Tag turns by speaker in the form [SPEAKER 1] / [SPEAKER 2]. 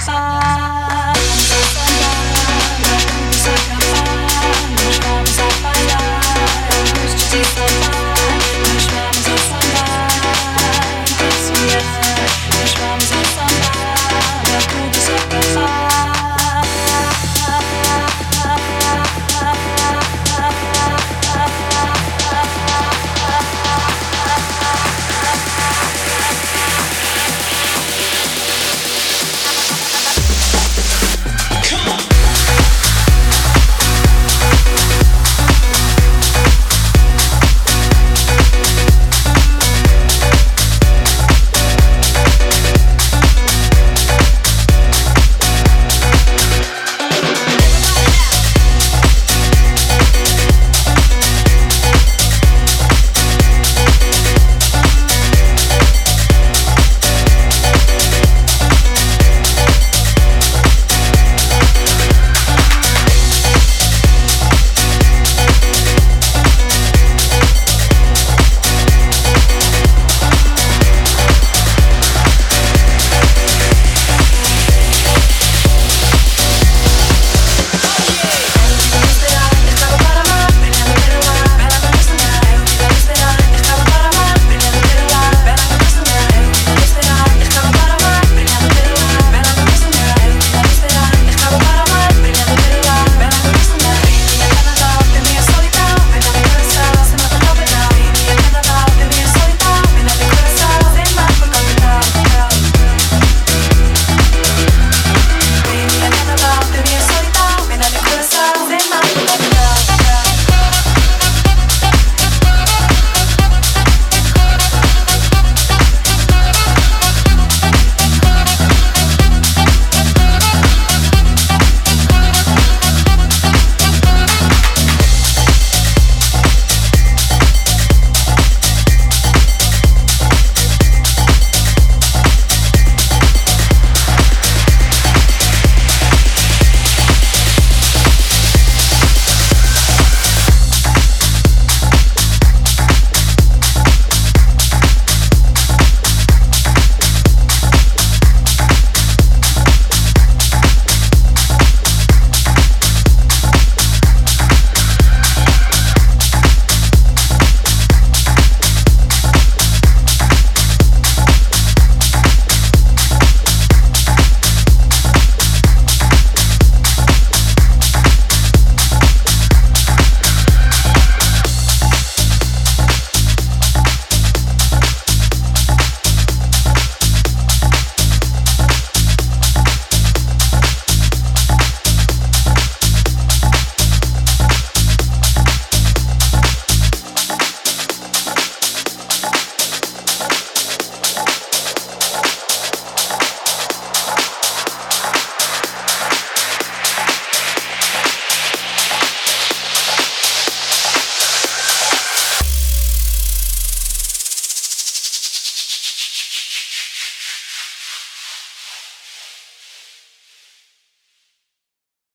[SPEAKER 1] sorry